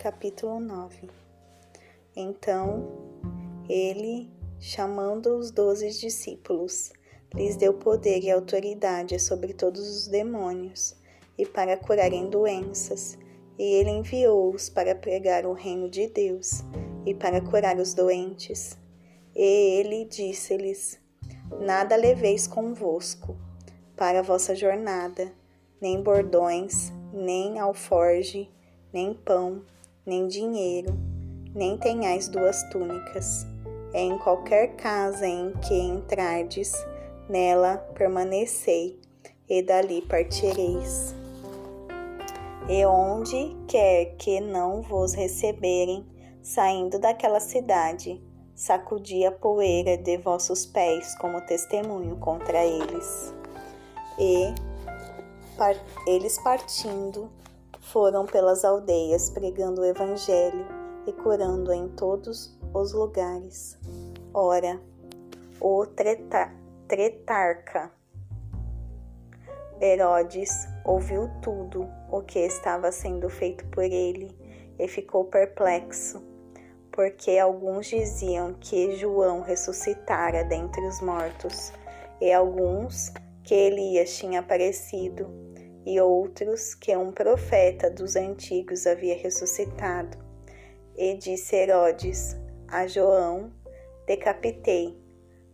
Capítulo 9 Então ele, chamando os doze discípulos, lhes deu poder e autoridade sobre todos os demônios e para curarem doenças, e ele enviou-os para pregar o reino de Deus e para curar os doentes. E ele disse-lhes: Nada leveis convosco para a vossa jornada, nem bordões, nem alforge, nem pão, nem dinheiro, nem tenhais duas túnicas. É em qualquer casa em que entrardes, nela permanecei, e dali partireis. E onde quer que não vos receberem, saindo daquela cidade, sacudi a poeira de vossos pés como testemunho contra eles. E eles partindo foram pelas aldeias pregando o evangelho e curando em todos os lugares. Ora, o treta, tretarca Herodes ouviu tudo o que estava sendo feito por ele e ficou perplexo, porque alguns diziam que João ressuscitara dentre os mortos, e alguns que Elias tinha aparecido, e outros que um profeta dos antigos havia ressuscitado. E disse Herodes a João: Decapitei.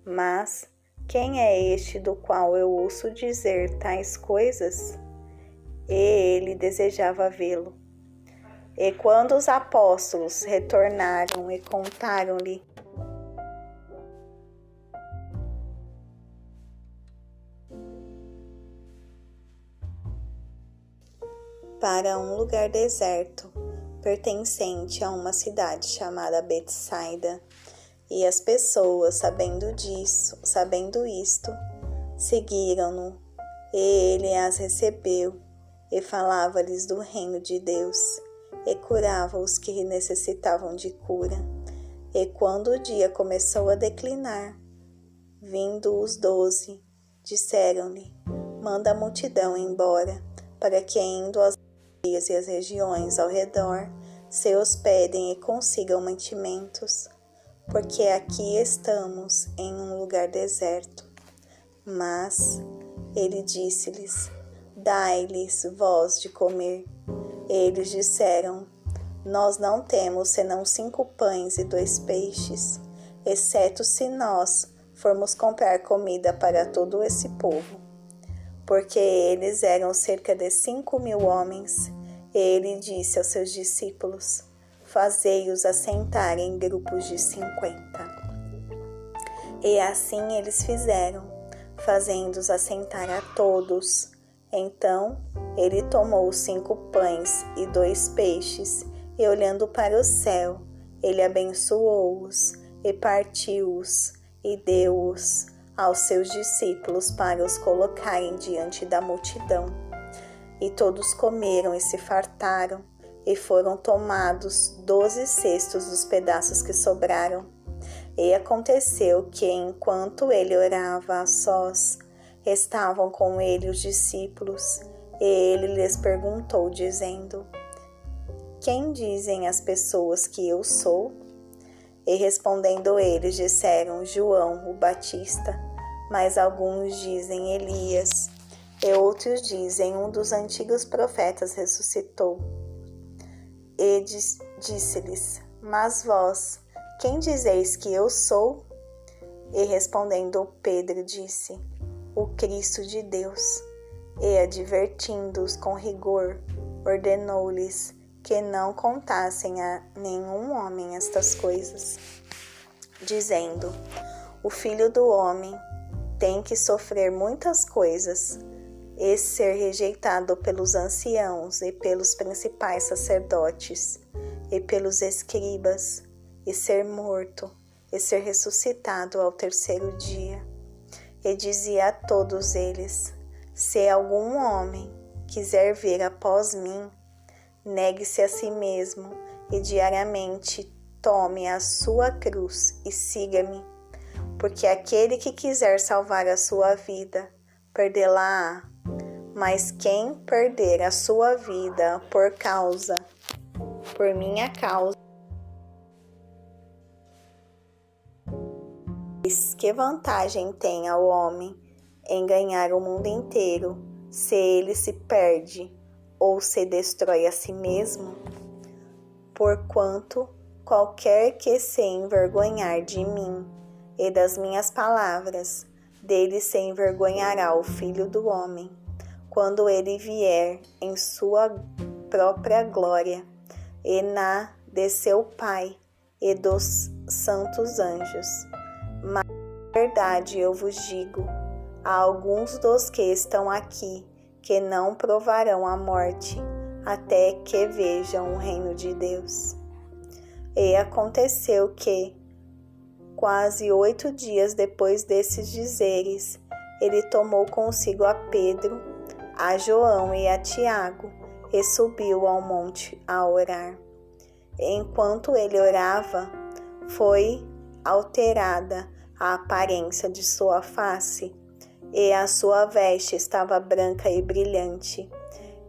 Mas quem é este do qual eu ouço dizer tais coisas? E ele desejava vê-lo. E quando os apóstolos retornaram e contaram-lhe para um lugar deserto, pertencente a uma cidade chamada Betsaida. E as pessoas, sabendo disso, sabendo isto, seguiram-no, e ele as recebeu e falava-lhes do reino de Deus, e curava os que necessitavam de cura. E quando o dia começou a declinar, vindo os doze, disseram-lhe: Manda a multidão embora, para que indo às e as regiões ao redor se hospedem e consigam mantimentos, porque aqui estamos em um lugar deserto. Mas ele disse-lhes: Dai-lhes vós de comer. Eles disseram: Nós não temos senão cinco pães e dois peixes, exceto se nós formos comprar comida para todo esse povo porque eles eram cerca de cinco mil homens. Ele disse aos seus discípulos: Fazei-os assentar em grupos de cinquenta. E assim eles fizeram, fazendo-os assentar a todos. Então ele tomou cinco pães e dois peixes, e olhando para o céu, ele abençoou-os e partiu-os e deu-os aos seus discípulos para os colocarem diante da multidão. E todos comeram e se fartaram, e foram tomados doze cestos dos pedaços que sobraram. E aconteceu que, enquanto ele orava a sós, estavam com ele os discípulos, e ele lhes perguntou, dizendo: Quem dizem as pessoas que eu sou? E respondendo eles, disseram: João, o Batista mas alguns dizem Elias, e outros dizem um dos antigos profetas ressuscitou. E disse-lhes: Mas vós, quem dizeis que eu sou? E respondendo Pedro disse: O Cristo de Deus. E advertindo-os com rigor, ordenou-lhes que não contassem a nenhum homem estas coisas, dizendo: O filho do homem tem que sofrer muitas coisas e ser rejeitado pelos anciãos e pelos principais sacerdotes e pelos escribas e ser morto e ser ressuscitado ao terceiro dia. E dizia a todos eles: Se algum homem quiser vir após mim, negue-se a si mesmo e diariamente tome a sua cruz e siga-me porque aquele que quiser salvar a sua vida, perdê-la-á. Mas quem perder a sua vida por causa por minha causa. Que vantagem tem ao homem em ganhar o mundo inteiro se ele se perde ou se destrói a si mesmo? Porquanto qualquer que se envergonhar de mim e das minhas palavras, dele se envergonhará o filho do homem, quando ele vier em sua própria glória e na de seu Pai e dos santos anjos. Mas, verdade, eu vos digo, há alguns dos que estão aqui que não provarão a morte até que vejam o reino de Deus. E aconteceu que, quase oito dias depois desses dizeres, ele tomou consigo a Pedro, a João e a Tiago e subiu ao monte a orar. Enquanto ele orava, foi alterada a aparência de sua face, e a sua veste estava branca e brilhante.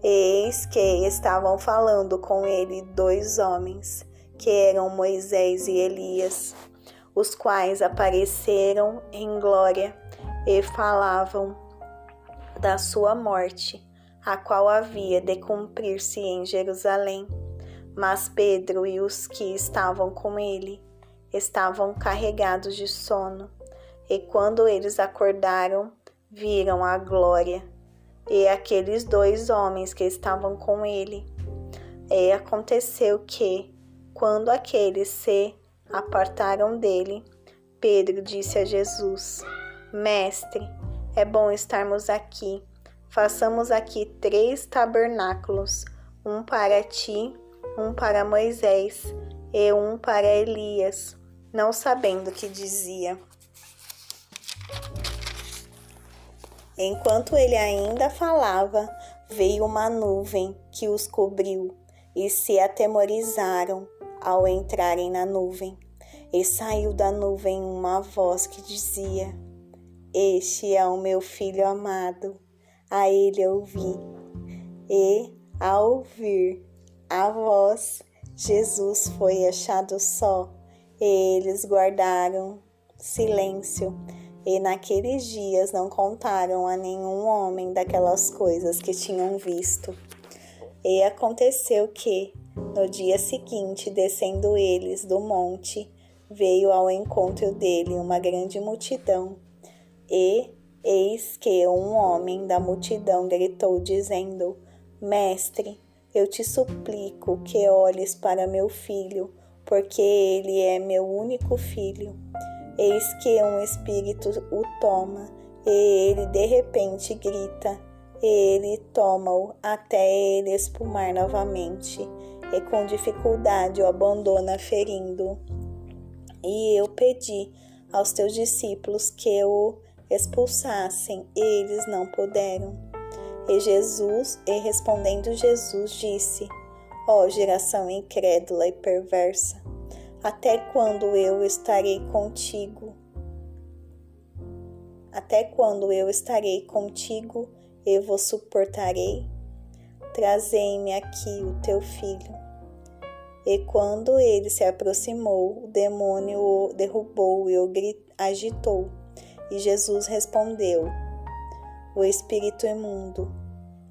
Eis que estavam falando com ele dois homens, que eram Moisés e Elias, os quais apareceram em glória e falavam da sua morte, a qual havia de cumprir-se em Jerusalém. Mas Pedro e os que estavam com ele estavam carregados de sono, e quando eles acordaram, viram a glória e aqueles dois homens que estavam com ele. E aconteceu que, quando aqueles se apartaram dele, Pedro disse a Jesus: Mestre, é bom estarmos aqui. Façamos aqui três tabernáculos: um para ti, um para Moisés e um para Elias não sabendo o que dizia. Enquanto ele ainda falava, veio uma nuvem que os cobriu e se atemorizaram ao entrarem na nuvem. E saiu da nuvem uma voz que dizia: Este é o meu filho amado, a ele ouvi. E, ao ouvir a voz, Jesus foi achado só e eles guardaram silêncio, e naqueles dias não contaram a nenhum homem daquelas coisas que tinham visto. E aconteceu que, no dia seguinte, descendo eles do monte, veio ao encontro dele uma grande multidão. E eis que um homem da multidão gritou, dizendo: Mestre, eu te suplico que olhes para meu filho porque ele é meu único filho. Eis que um espírito o toma, e ele de repente grita, ele toma-o até ele espumar novamente, e com dificuldade o abandona, ferindo. E eu pedi aos teus discípulos que o expulsassem, e eles não puderam. E Jesus, e respondendo Jesus, disse: Ó oh, geração incrédula e perversa, até quando eu estarei contigo? Até quando eu estarei contigo e vos suportarei? Trazei-me aqui o teu filho. E quando ele se aproximou, o demônio o derrubou e o agitou. E Jesus respondeu: O espírito imundo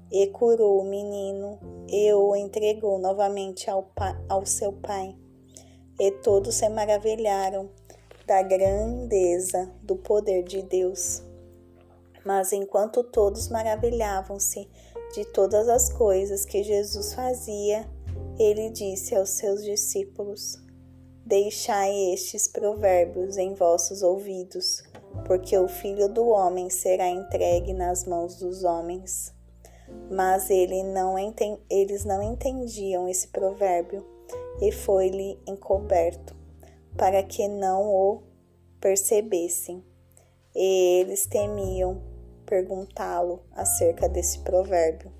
e curou o menino e o entregou novamente ao, ao seu pai. E todos se maravilharam da grandeza do poder de Deus. Mas enquanto todos maravilhavam-se de todas as coisas que Jesus fazia, ele disse aos seus discípulos: Deixai estes provérbios em vossos ouvidos, porque o filho do homem será entregue nas mãos dos homens mas ele não eles não entendiam esse provérbio e foi-lhe encoberto, para que não o percebessem. E eles temiam perguntá-lo acerca desse provérbio.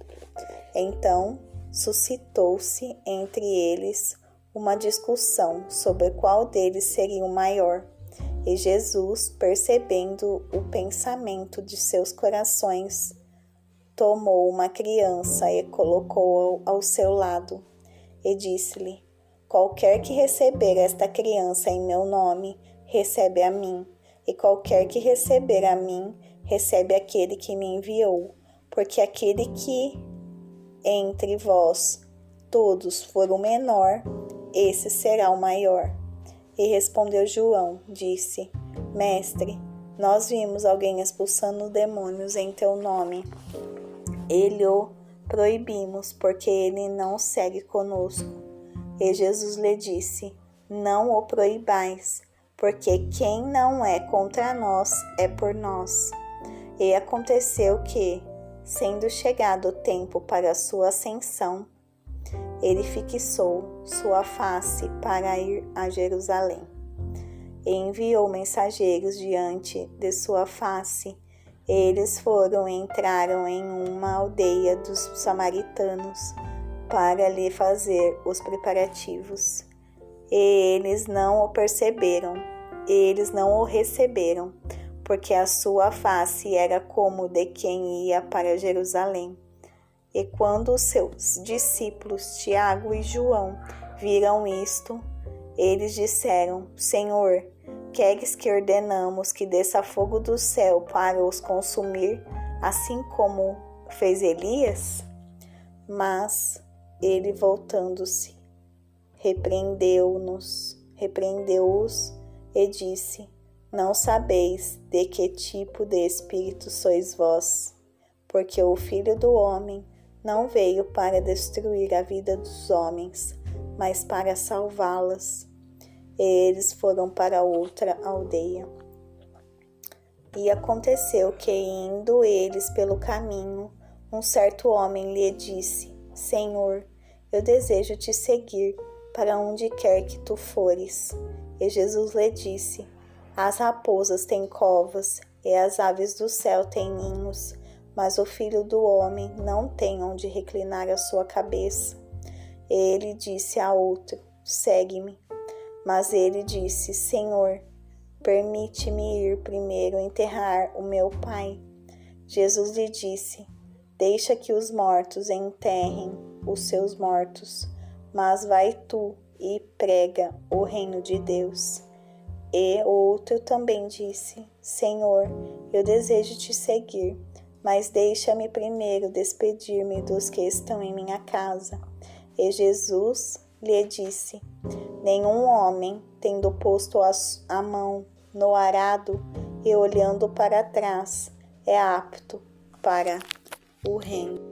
Então suscitou-se entre eles uma discussão sobre qual deles seria o maior. E Jesus, percebendo o pensamento de seus corações, tomou uma criança e colocou-a ao seu lado. e disse-lhe: Qualquer que receber esta criança em meu nome, recebe a mim, e qualquer que receber a mim, recebe aquele que me enviou, porque aquele que entre vós todos for o menor, esse será o maior. E respondeu João, disse: Mestre, nós vimos alguém expulsando demônios em teu nome. Ele o proibimos, porque ele não segue conosco. E Jesus lhe disse: Não o proibais, porque quem não é contra nós é por nós. E aconteceu que, sendo chegado o tempo para sua ascensão, ele fixou sua face para ir a Jerusalém. E enviou mensageiros diante de sua face. Eles foram e entraram em uma aldeia dos samaritanos para lhe fazer os preparativos. E eles não o perceberam, eles não o receberam, porque a sua face era como de quem ia para Jerusalém. E quando os seus discípulos Tiago e João viram isto, eles disseram: Senhor, queres que ordenamos que desça fogo do céu para os consumir, assim como fez Elias? Mas ele, voltando-se, repreendeu-nos, repreendeu-os e disse: Não sabeis de que tipo de espírito sois vós, porque o Filho do Homem não veio para destruir a vida dos homens, mas para salvá-las. E eles foram para outra aldeia. E aconteceu que, indo eles pelo caminho, um certo homem lhe disse: Senhor, eu desejo te seguir para onde quer que tu fores. E Jesus lhe disse: As raposas têm covas e as aves do céu têm ninhos mas o filho do homem não tem onde reclinar a sua cabeça. Ele disse a outro: Segue-me. Mas ele disse: Senhor, permite-me ir primeiro enterrar o meu pai. Jesus lhe disse: Deixa que os mortos enterrem os seus mortos, mas vai tu e prega o reino de Deus. E outro também disse: Senhor, eu desejo te seguir mas deixa-me primeiro despedir-me dos que estão em minha casa. E Jesus lhe disse: Nenhum homem, tendo posto a mão no arado e olhando para trás, é apto para o reino.